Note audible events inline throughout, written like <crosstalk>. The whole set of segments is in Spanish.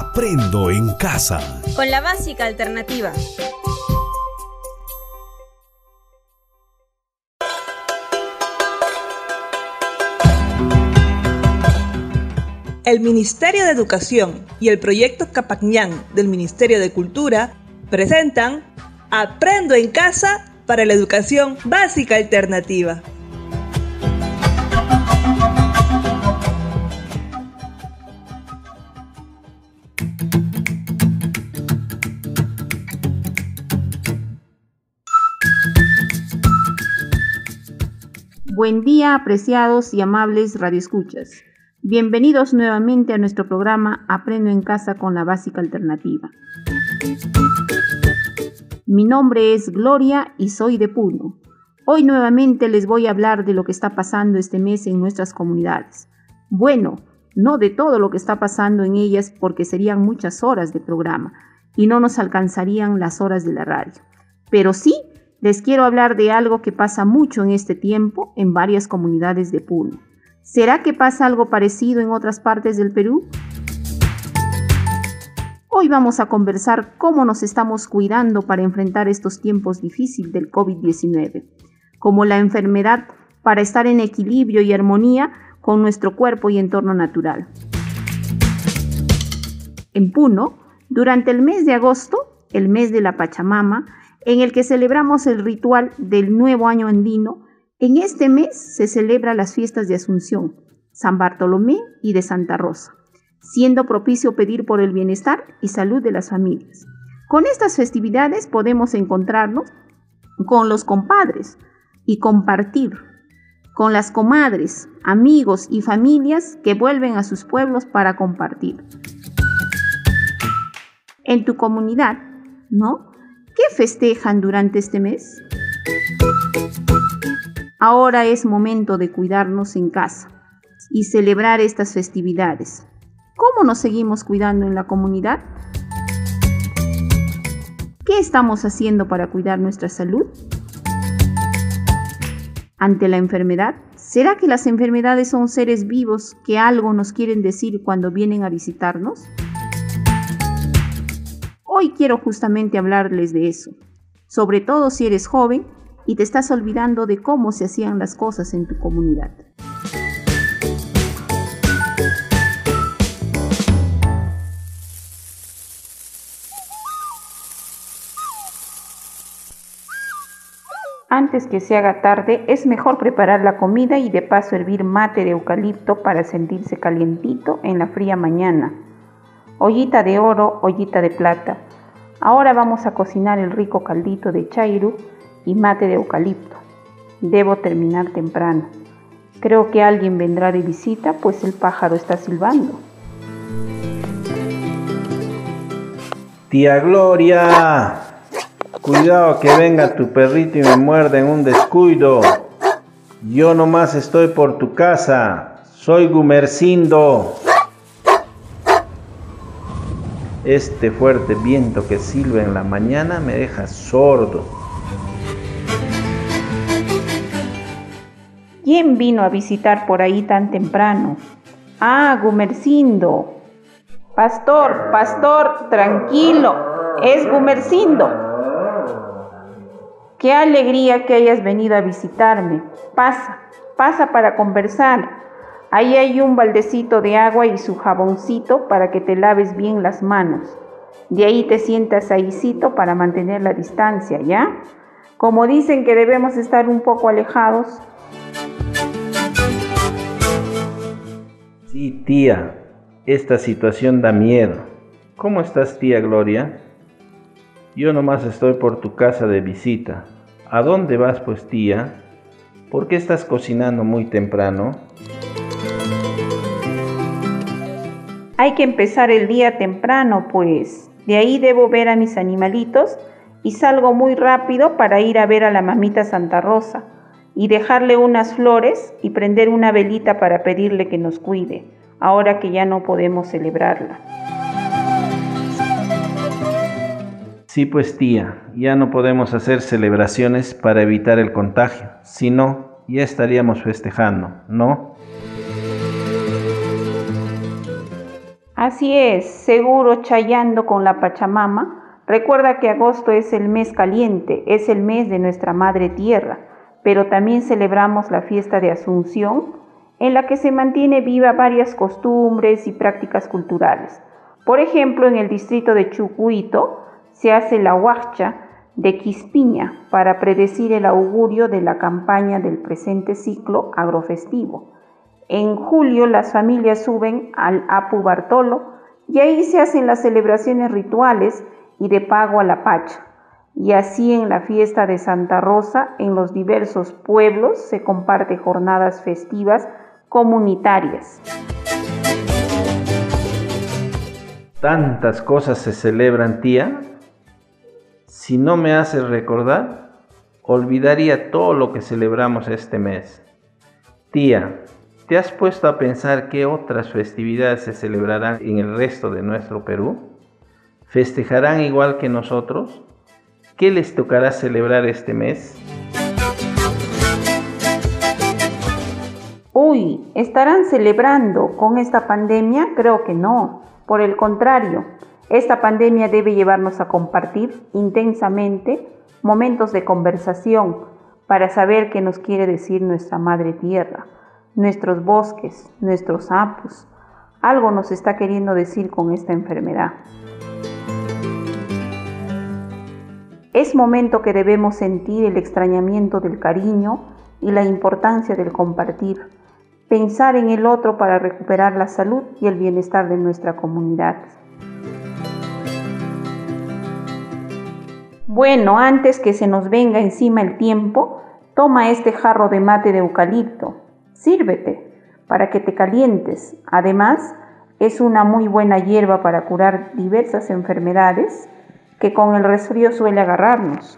Aprendo en casa. Con la básica alternativa. El Ministerio de Educación y el proyecto Capacñán del Ministerio de Cultura presentan Aprendo en casa para la educación básica alternativa. Buen día, apreciados y amables radioescuchas. Bienvenidos nuevamente a nuestro programa Aprendo en casa con la básica alternativa. Mi nombre es Gloria y soy de Puno. Hoy nuevamente les voy a hablar de lo que está pasando este mes en nuestras comunidades. Bueno, no de todo lo que está pasando en ellas porque serían muchas horas de programa y no nos alcanzarían las horas de la radio. Pero sí les quiero hablar de algo que pasa mucho en este tiempo en varias comunidades de Puno. ¿Será que pasa algo parecido en otras partes del Perú? Hoy vamos a conversar cómo nos estamos cuidando para enfrentar estos tiempos difíciles del COVID-19, como la enfermedad para estar en equilibrio y armonía con nuestro cuerpo y entorno natural. En Puno, durante el mes de agosto, el mes de la Pachamama, en el que celebramos el ritual del nuevo año andino. En este mes se celebra las fiestas de Asunción, San Bartolomé y de Santa Rosa, siendo propicio pedir por el bienestar y salud de las familias. Con estas festividades podemos encontrarnos con los compadres y compartir, con las comadres, amigos y familias que vuelven a sus pueblos para compartir. En tu comunidad, ¿no? ¿Qué festejan durante este mes? Ahora es momento de cuidarnos en casa y celebrar estas festividades. ¿Cómo nos seguimos cuidando en la comunidad? ¿Qué estamos haciendo para cuidar nuestra salud? Ante la enfermedad, ¿será que las enfermedades son seres vivos que algo nos quieren decir cuando vienen a visitarnos? Hoy quiero justamente hablarles de eso, sobre todo si eres joven y te estás olvidando de cómo se hacían las cosas en tu comunidad. Antes que se haga tarde, es mejor preparar la comida y de paso hervir mate de eucalipto para sentirse calientito en la fría mañana. Ollita de oro, ollita de plata. Ahora vamos a cocinar el rico caldito de chairu y mate de eucalipto. Debo terminar temprano. Creo que alguien vendrá de visita, pues el pájaro está silbando. Tía Gloria, cuidado que venga tu perrito y me muerde en un descuido. Yo nomás estoy por tu casa. Soy Gumercindo. Este fuerte viento que silba en la mañana me deja sordo. ¿Quién vino a visitar por ahí tan temprano? Ah, Gumercindo. Pastor, pastor, tranquilo, es Gumercindo. Qué alegría que hayas venido a visitarme. Pasa, pasa para conversar. Ahí hay un baldecito de agua y su jaboncito para que te laves bien las manos. De ahí te sientas ahícito para mantener la distancia, ¿ya? Como dicen que debemos estar un poco alejados. Sí, tía, esta situación da miedo. ¿Cómo estás, tía Gloria? Yo nomás estoy por tu casa de visita. ¿A dónde vas, pues, tía? ¿Por qué estás cocinando muy temprano? Hay que empezar el día temprano, pues. De ahí debo ver a mis animalitos y salgo muy rápido para ir a ver a la mamita Santa Rosa y dejarle unas flores y prender una velita para pedirle que nos cuide, ahora que ya no podemos celebrarla. Sí, pues tía, ya no podemos hacer celebraciones para evitar el contagio, si no, ya estaríamos festejando, ¿no? Así es, seguro chayando con la Pachamama. Recuerda que agosto es el mes caliente, es el mes de nuestra Madre Tierra, pero también celebramos la fiesta de Asunción, en la que se mantiene viva varias costumbres y prácticas culturales. Por ejemplo, en el distrito de Chucuito se hace la huacha de Quispiña para predecir el augurio de la campaña del presente ciclo agrofestivo. En julio las familias suben al Apu Bartolo y ahí se hacen las celebraciones rituales y de pago a la Pacha. Y así en la fiesta de Santa Rosa, en los diversos pueblos, se comparte jornadas festivas comunitarias. Tantas cosas se celebran, tía. Si no me haces recordar, olvidaría todo lo que celebramos este mes. Tía, ¿Te has puesto a pensar qué otras festividades se celebrarán en el resto de nuestro Perú? ¿Festejarán igual que nosotros? ¿Qué les tocará celebrar este mes? Uy, ¿estarán celebrando con esta pandemia? Creo que no. Por el contrario, esta pandemia debe llevarnos a compartir intensamente momentos de conversación para saber qué nos quiere decir nuestra Madre Tierra nuestros bosques, nuestros sapos. Algo nos está queriendo decir con esta enfermedad. Es momento que debemos sentir el extrañamiento del cariño y la importancia del compartir, pensar en el otro para recuperar la salud y el bienestar de nuestra comunidad. Bueno, antes que se nos venga encima el tiempo, toma este jarro de mate de eucalipto, Sírvete para que te calientes. Además, es una muy buena hierba para curar diversas enfermedades que con el resfrío suele agarrarnos.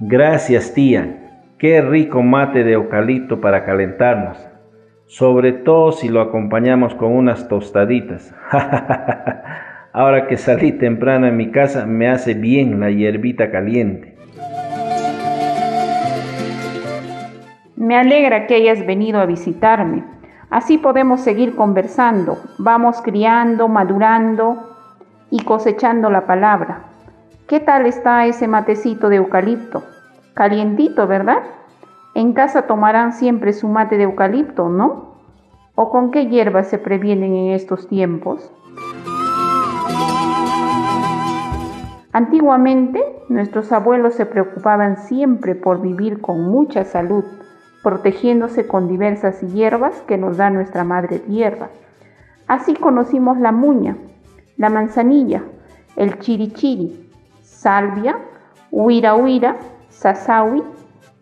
Gracias tía, qué rico mate de eucalipto para calentarnos, sobre todo si lo acompañamos con unas tostaditas. <laughs> Ahora que salí temprano en mi casa me hace bien la hierbita caliente. Me alegra que hayas venido a visitarme. Así podemos seguir conversando. Vamos criando, madurando y cosechando la palabra. ¿Qué tal está ese matecito de eucalipto? Calientito, ¿verdad? En casa tomarán siempre su mate de eucalipto, ¿no? ¿O con qué hierbas se previenen en estos tiempos? Antiguamente, nuestros abuelos se preocupaban siempre por vivir con mucha salud protegiéndose con diversas hierbas que nos da nuestra madre tierra. Así conocimos la muña, la manzanilla, el chirichiri, salvia, huira huira, sasawi,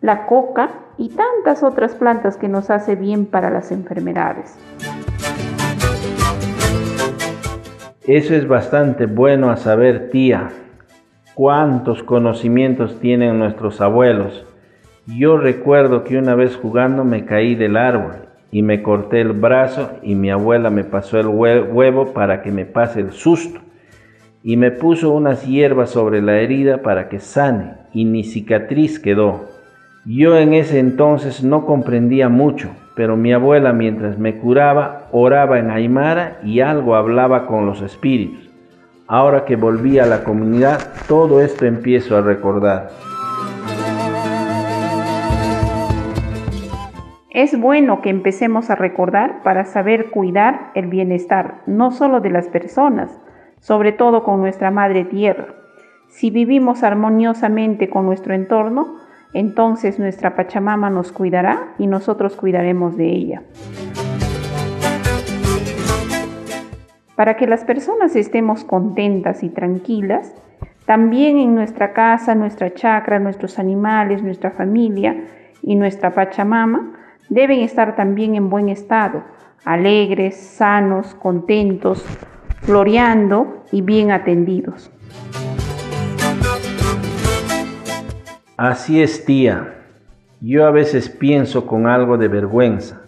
la coca y tantas otras plantas que nos hace bien para las enfermedades. Eso es bastante bueno a saber, tía. ¿Cuántos conocimientos tienen nuestros abuelos? Yo recuerdo que una vez jugando me caí del árbol y me corté el brazo y mi abuela me pasó el huevo para que me pase el susto y me puso unas hierbas sobre la herida para que sane y ni cicatriz quedó. Yo en ese entonces no comprendía mucho, pero mi abuela mientras me curaba oraba en Aymara y algo hablaba con los espíritus. Ahora que volví a la comunidad, todo esto empiezo a recordar. Es bueno que empecemos a recordar para saber cuidar el bienestar, no solo de las personas, sobre todo con nuestra madre tierra. Si vivimos armoniosamente con nuestro entorno, entonces nuestra Pachamama nos cuidará y nosotros cuidaremos de ella. Para que las personas estemos contentas y tranquilas, también en nuestra casa, nuestra chacra, nuestros animales, nuestra familia y nuestra Pachamama, deben estar también en buen estado, alegres, sanos, contentos, floreando y bien atendidos. Así es, tía. Yo a veces pienso con algo de vergüenza.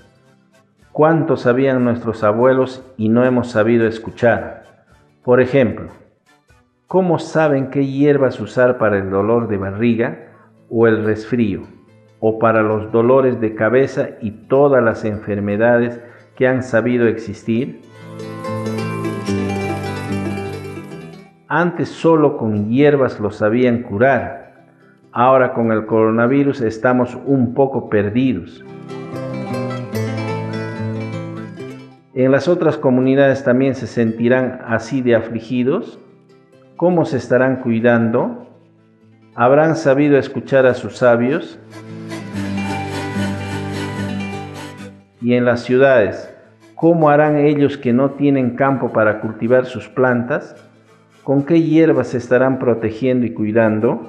¿Cuánto sabían nuestros abuelos y no hemos sabido escuchar? Por ejemplo, ¿cómo saben qué hierbas usar para el dolor de barriga o el resfrío? O para los dolores de cabeza y todas las enfermedades que han sabido existir? Antes solo con hierbas lo sabían curar. Ahora con el coronavirus estamos un poco perdidos. En las otras comunidades también se sentirán así de afligidos. ¿Cómo se estarán cuidando? ¿Habrán sabido escuchar a sus sabios? Y en las ciudades, ¿cómo harán ellos que no tienen campo para cultivar sus plantas? ¿Con qué hierbas se estarán protegiendo y cuidando?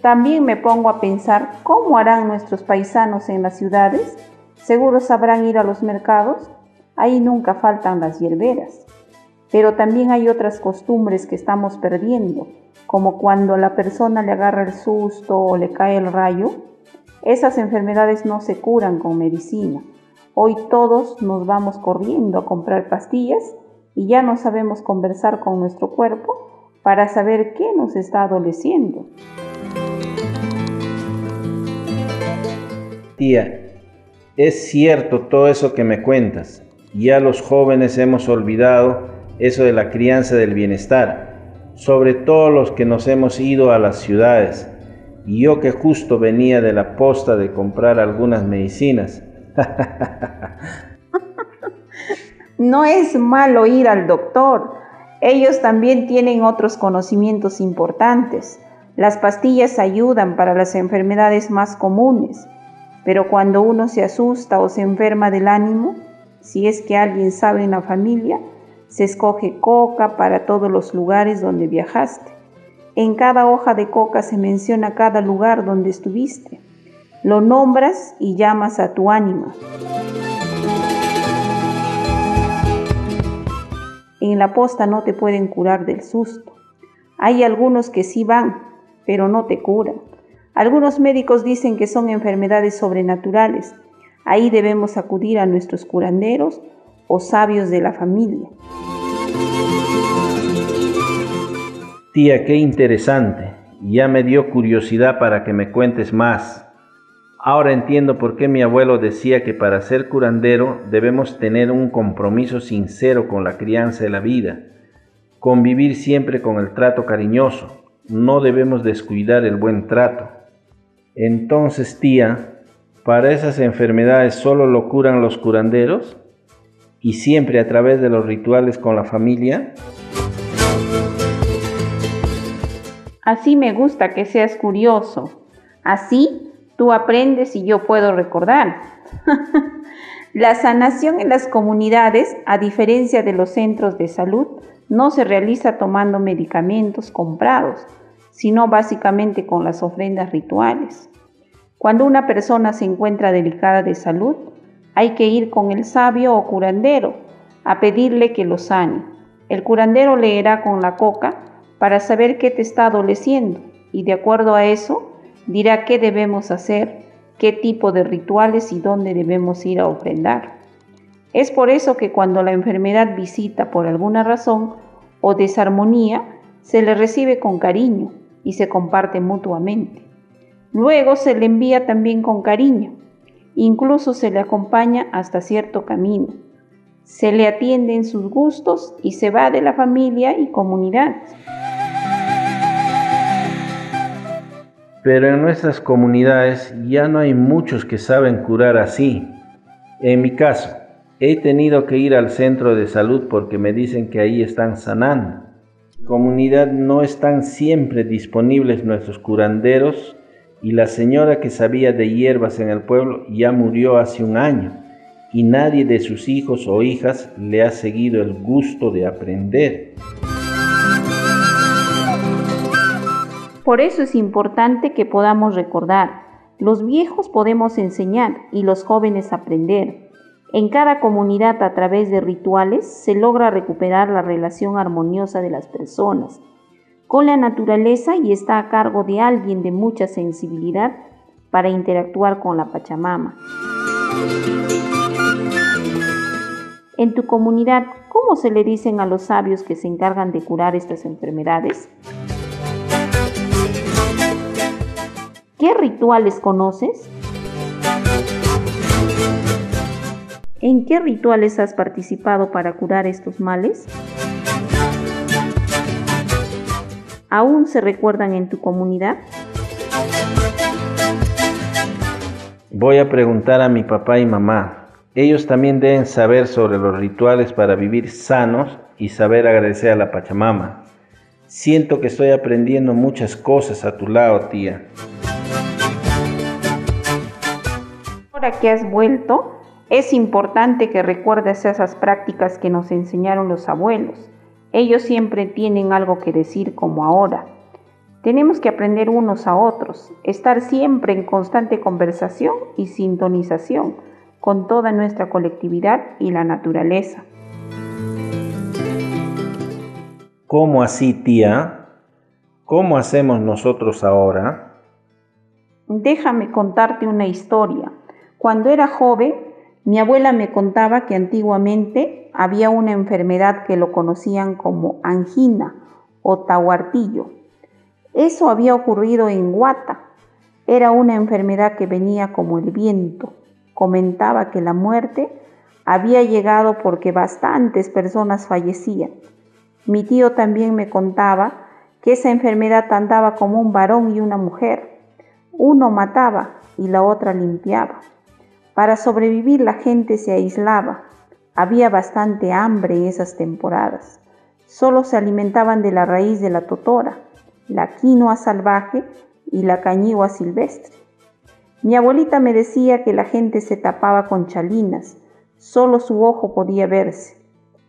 También me pongo a pensar cómo harán nuestros paisanos en las ciudades. Seguro sabrán ir a los mercados. Ahí nunca faltan las hierberas. Pero también hay otras costumbres que estamos perdiendo, como cuando a la persona le agarra el susto o le cae el rayo. Esas enfermedades no se curan con medicina. Hoy todos nos vamos corriendo a comprar pastillas y ya no sabemos conversar con nuestro cuerpo para saber qué nos está adoleciendo. Tía, es cierto todo eso que me cuentas. Ya los jóvenes hemos olvidado eso de la crianza del bienestar, sobre todo los que nos hemos ido a las ciudades. Y yo que justo venía de la posta de comprar algunas medicinas. <laughs> no es malo ir al doctor. Ellos también tienen otros conocimientos importantes. Las pastillas ayudan para las enfermedades más comunes, pero cuando uno se asusta o se enferma del ánimo, si es que alguien sabe en la familia, se escoge coca para todos los lugares donde viajaste. En cada hoja de coca se menciona cada lugar donde estuviste. Lo nombras y llamas a tu ánima. En la posta no te pueden curar del susto. Hay algunos que sí van, pero no te curan. Algunos médicos dicen que son enfermedades sobrenaturales. Ahí debemos acudir a nuestros curanderos o sabios de la familia. Tía, qué interesante. Ya me dio curiosidad para que me cuentes más. Ahora entiendo por qué mi abuelo decía que para ser curandero debemos tener un compromiso sincero con la crianza de la vida, convivir siempre con el trato cariñoso, no debemos descuidar el buen trato. Entonces, tía, ¿para esas enfermedades solo lo curan los curanderos? ¿Y siempre a través de los rituales con la familia? Así me gusta que seas curioso. Así tú aprendes y yo puedo recordar. <laughs> la sanación en las comunidades, a diferencia de los centros de salud, no se realiza tomando medicamentos comprados, sino básicamente con las ofrendas rituales. Cuando una persona se encuentra delicada de salud, hay que ir con el sabio o curandero a pedirle que lo sane. El curandero leerá con la coca para saber qué te está adoleciendo y de acuerdo a eso dirá qué debemos hacer, qué tipo de rituales y dónde debemos ir a ofrendar. Es por eso que cuando la enfermedad visita por alguna razón o desarmonía, se le recibe con cariño y se comparte mutuamente. Luego se le envía también con cariño, incluso se le acompaña hasta cierto camino. Se le atiende en sus gustos y se va de la familia y comunidad. Pero en nuestras comunidades ya no hay muchos que saben curar así. En mi caso, he tenido que ir al centro de salud porque me dicen que ahí están sanando. Comunidad no están siempre disponibles nuestros curanderos y la señora que sabía de hierbas en el pueblo ya murió hace un año y nadie de sus hijos o hijas le ha seguido el gusto de aprender. Por eso es importante que podamos recordar. Los viejos podemos enseñar y los jóvenes aprender. En cada comunidad a través de rituales se logra recuperar la relación armoniosa de las personas con la naturaleza y está a cargo de alguien de mucha sensibilidad para interactuar con la Pachamama. En tu comunidad, ¿cómo se le dicen a los sabios que se encargan de curar estas enfermedades? ¿Qué rituales conoces? ¿En qué rituales has participado para curar estos males? ¿Aún se recuerdan en tu comunidad? Voy a preguntar a mi papá y mamá. Ellos también deben saber sobre los rituales para vivir sanos y saber agradecer a la Pachamama. Siento que estoy aprendiendo muchas cosas a tu lado, tía. Ahora que has vuelto, es importante que recuerdes esas prácticas que nos enseñaron los abuelos. Ellos siempre tienen algo que decir como ahora. Tenemos que aprender unos a otros, estar siempre en constante conversación y sintonización con toda nuestra colectividad y la naturaleza. ¿Cómo así, tía? ¿Cómo hacemos nosotros ahora? Déjame contarte una historia. Cuando era joven, mi abuela me contaba que antiguamente había una enfermedad que lo conocían como angina o tahuartillo eso había ocurrido en Guata. Era una enfermedad que venía como el viento. Comentaba que la muerte había llegado porque bastantes personas fallecían. Mi tío también me contaba que esa enfermedad andaba como un varón y una mujer. Uno mataba y la otra limpiaba. Para sobrevivir la gente se aislaba. Había bastante hambre en esas temporadas. Solo se alimentaban de la raíz de la totora la quinoa salvaje y la cañigua silvestre. Mi abuelita me decía que la gente se tapaba con chalinas, solo su ojo podía verse.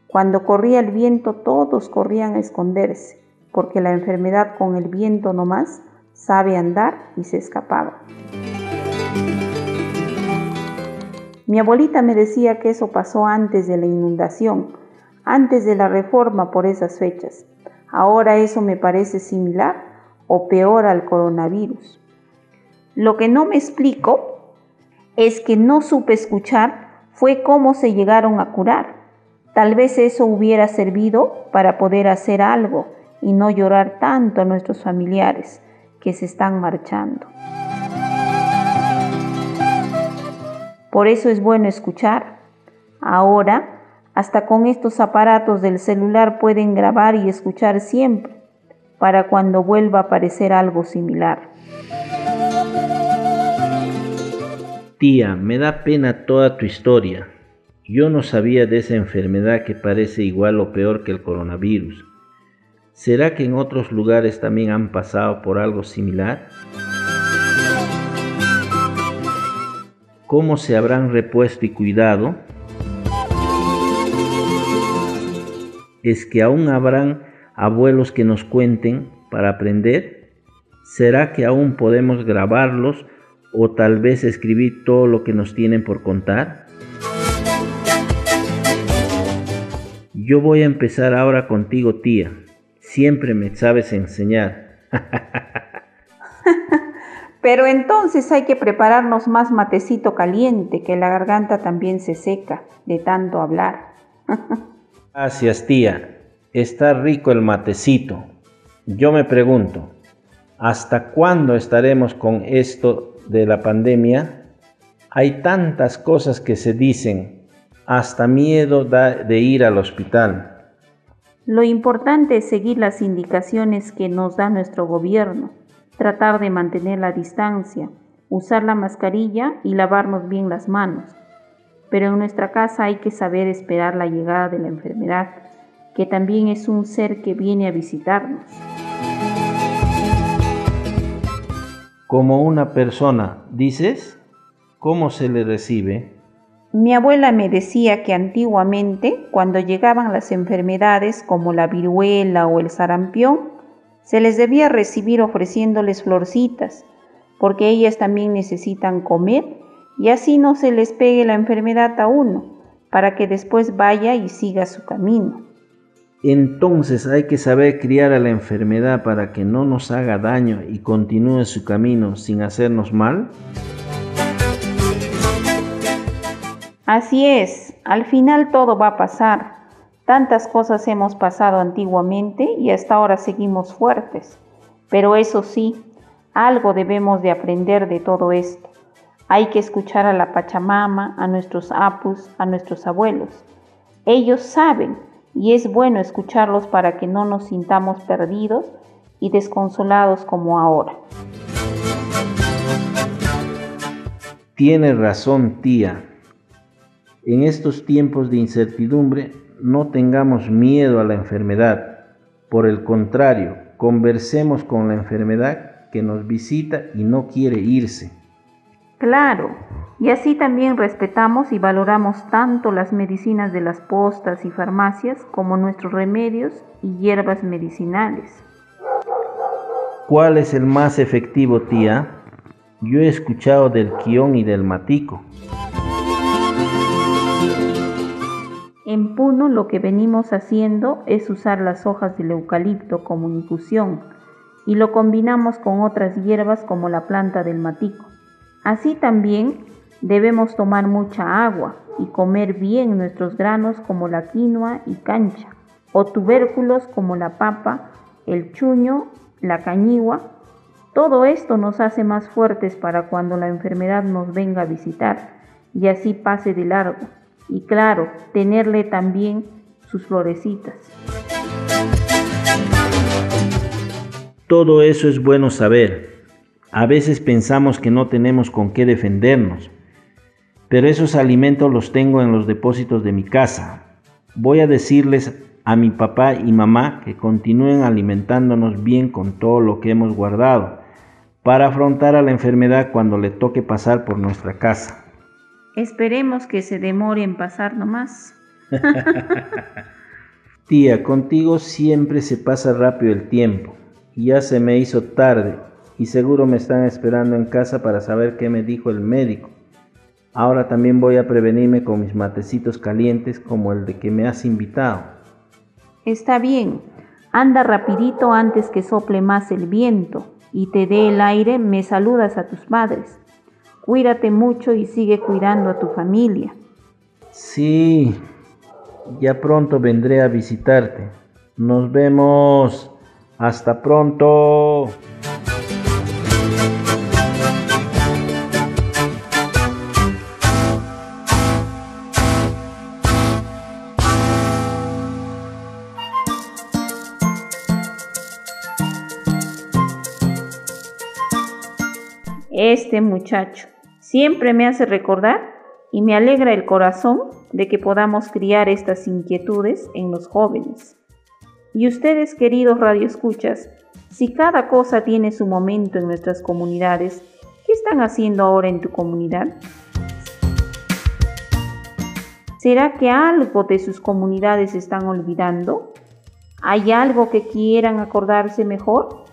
Cuando corría el viento todos corrían a esconderse, porque la enfermedad con el viento nomás sabe andar y se escapaba. Mi abuelita me decía que eso pasó antes de la inundación, antes de la reforma por esas fechas. Ahora eso me parece similar o peor al coronavirus. Lo que no me explico es que no supe escuchar fue cómo se llegaron a curar. Tal vez eso hubiera servido para poder hacer algo y no llorar tanto a nuestros familiares que se están marchando. Por eso es bueno escuchar. Ahora hasta con estos aparatos del celular pueden grabar y escuchar siempre para cuando vuelva a aparecer algo similar. Tía, me da pena toda tu historia. Yo no sabía de esa enfermedad que parece igual o peor que el coronavirus. ¿Será que en otros lugares también han pasado por algo similar? ¿Cómo se habrán repuesto y cuidado? es que aún habrán abuelos que nos cuenten para aprender? ¿Será que aún podemos grabarlos o tal vez escribir todo lo que nos tienen por contar? Yo voy a empezar ahora contigo, tía. Siempre me sabes enseñar. <laughs> Pero entonces hay que prepararnos más matecito caliente, que la garganta también se seca de tanto hablar. <laughs> Gracias, tía. Está rico el matecito. Yo me pregunto, ¿hasta cuándo estaremos con esto de la pandemia? Hay tantas cosas que se dicen, hasta miedo de ir al hospital. Lo importante es seguir las indicaciones que nos da nuestro gobierno, tratar de mantener la distancia, usar la mascarilla y lavarnos bien las manos pero en nuestra casa hay que saber esperar la llegada de la enfermedad, que también es un ser que viene a visitarnos. Como una persona, dices, ¿cómo se le recibe? Mi abuela me decía que antiguamente, cuando llegaban las enfermedades como la viruela o el sarampión, se les debía recibir ofreciéndoles florcitas, porque ellas también necesitan comer y así no se les pegue la enfermedad a uno, para que después vaya y siga su camino. Entonces hay que saber criar a la enfermedad para que no nos haga daño y continúe su camino sin hacernos mal. Así es, al final todo va a pasar. Tantas cosas hemos pasado antiguamente y hasta ahora seguimos fuertes. Pero eso sí, algo debemos de aprender de todo esto Hay que escuchar a la Pachamama, a nuestros apus, a nuestros abuelos. Ellos saben y es bueno escucharlos para que no nos sintamos perdidos y desconsolados como ahora. Tiene razón, tía. En estos tiempos de incertidumbre, no tengamos miedo a la enfermedad. Por el contrario, conversemos con la enfermedad que nos visita y no quiere irse. Claro, y así también respetamos y valoramos tanto las medicinas de las postas y farmacias como nuestros remedios y hierbas medicinales. ¿Cuál es el más efectivo, tía? Yo he escuchado del quión y del matico. En Puno lo que venimos haciendo es usar las hojas del eucalipto como infusión y lo combinamos con otras hierbas como la planta del matico. Así también debemos tomar mucha agua y comer bien nuestros granos como la quinoa y cancha, o tubérculos como la papa, el chuño, la cañigua. Todo esto nos hace más fuertes para cuando la enfermedad nos venga a visitar y así pase de largo. Y claro, tenerle también sus florecitas. Todo eso es bueno saber. A veces pensamos que no tenemos con qué defendernos, pero esos alimentos los tengo en los depósitos de mi casa. Voy a decirles a mi papá y mamá que continúen alimentándonos bien con todo lo que hemos guardado para afrontar a la enfermedad cuando le toque pasar por nuestra casa. Esperemos que se demore en pasar nomás. <laughs> Tía, contigo siempre se pasa rápido el tiempo ya se me hizo tarde y seguro me están esperando en casa para saber qué me dijo el médico. Ahora también voy a prevenirme con mis matecitos calientes como el de que me has invitado. Está bien, anda rapidito antes que sople más el viento y te dé el aire, me saludas a tus padres. Cuídate mucho y sigue cuidando a tu familia. Sí, ya pronto vendré a visitarte. Nos vemos. Hasta pronto. Este muchacho siempre me hace recordar y me alegra el corazón de que podamos criar estas inquietudes en los jóvenes. Y ustedes, queridos radioescuchas, si cada cosa tiene su momento en nuestras comunidades, ¿qué están haciendo ahora en tu comunidad? ¿Será que algo de sus comunidades están olvidando? ¿Hay algo que quieran acordarse mejor?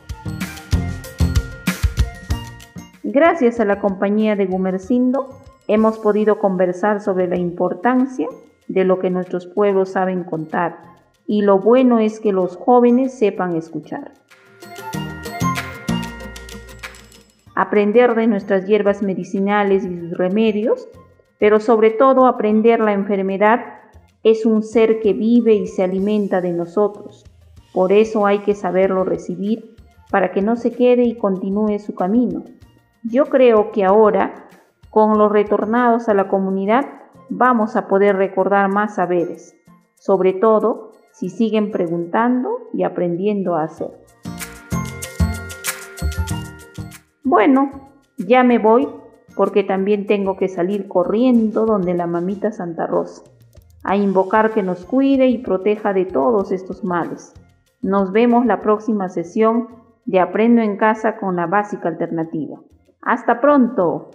Gracias a la compañía de Gumercindo hemos podido conversar sobre la importancia de lo que nuestros pueblos saben contar y lo bueno es que los jóvenes sepan escuchar. Aprender de nuestras hierbas medicinales y sus remedios, pero sobre todo aprender la enfermedad es un ser que vive y se alimenta de nosotros. Por eso hay que saberlo recibir para que no se quede y continúe su camino. Yo creo que ahora, con los retornados a la comunidad, vamos a poder recordar más saberes, sobre todo si siguen preguntando y aprendiendo a hacer. Bueno, ya me voy porque también tengo que salir corriendo donde la mamita Santa Rosa, a invocar que nos cuide y proteja de todos estos males. Nos vemos la próxima sesión de Aprendo en casa con la básica alternativa. Hasta pronto.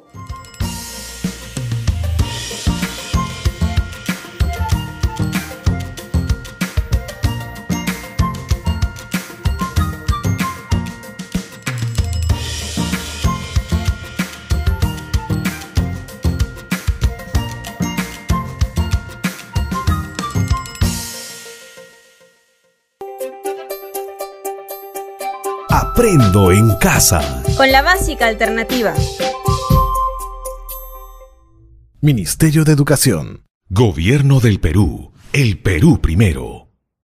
Aprendo en casa. Con la básica alternativa. Ministerio de Educación. Gobierno del Perú. El Perú primero.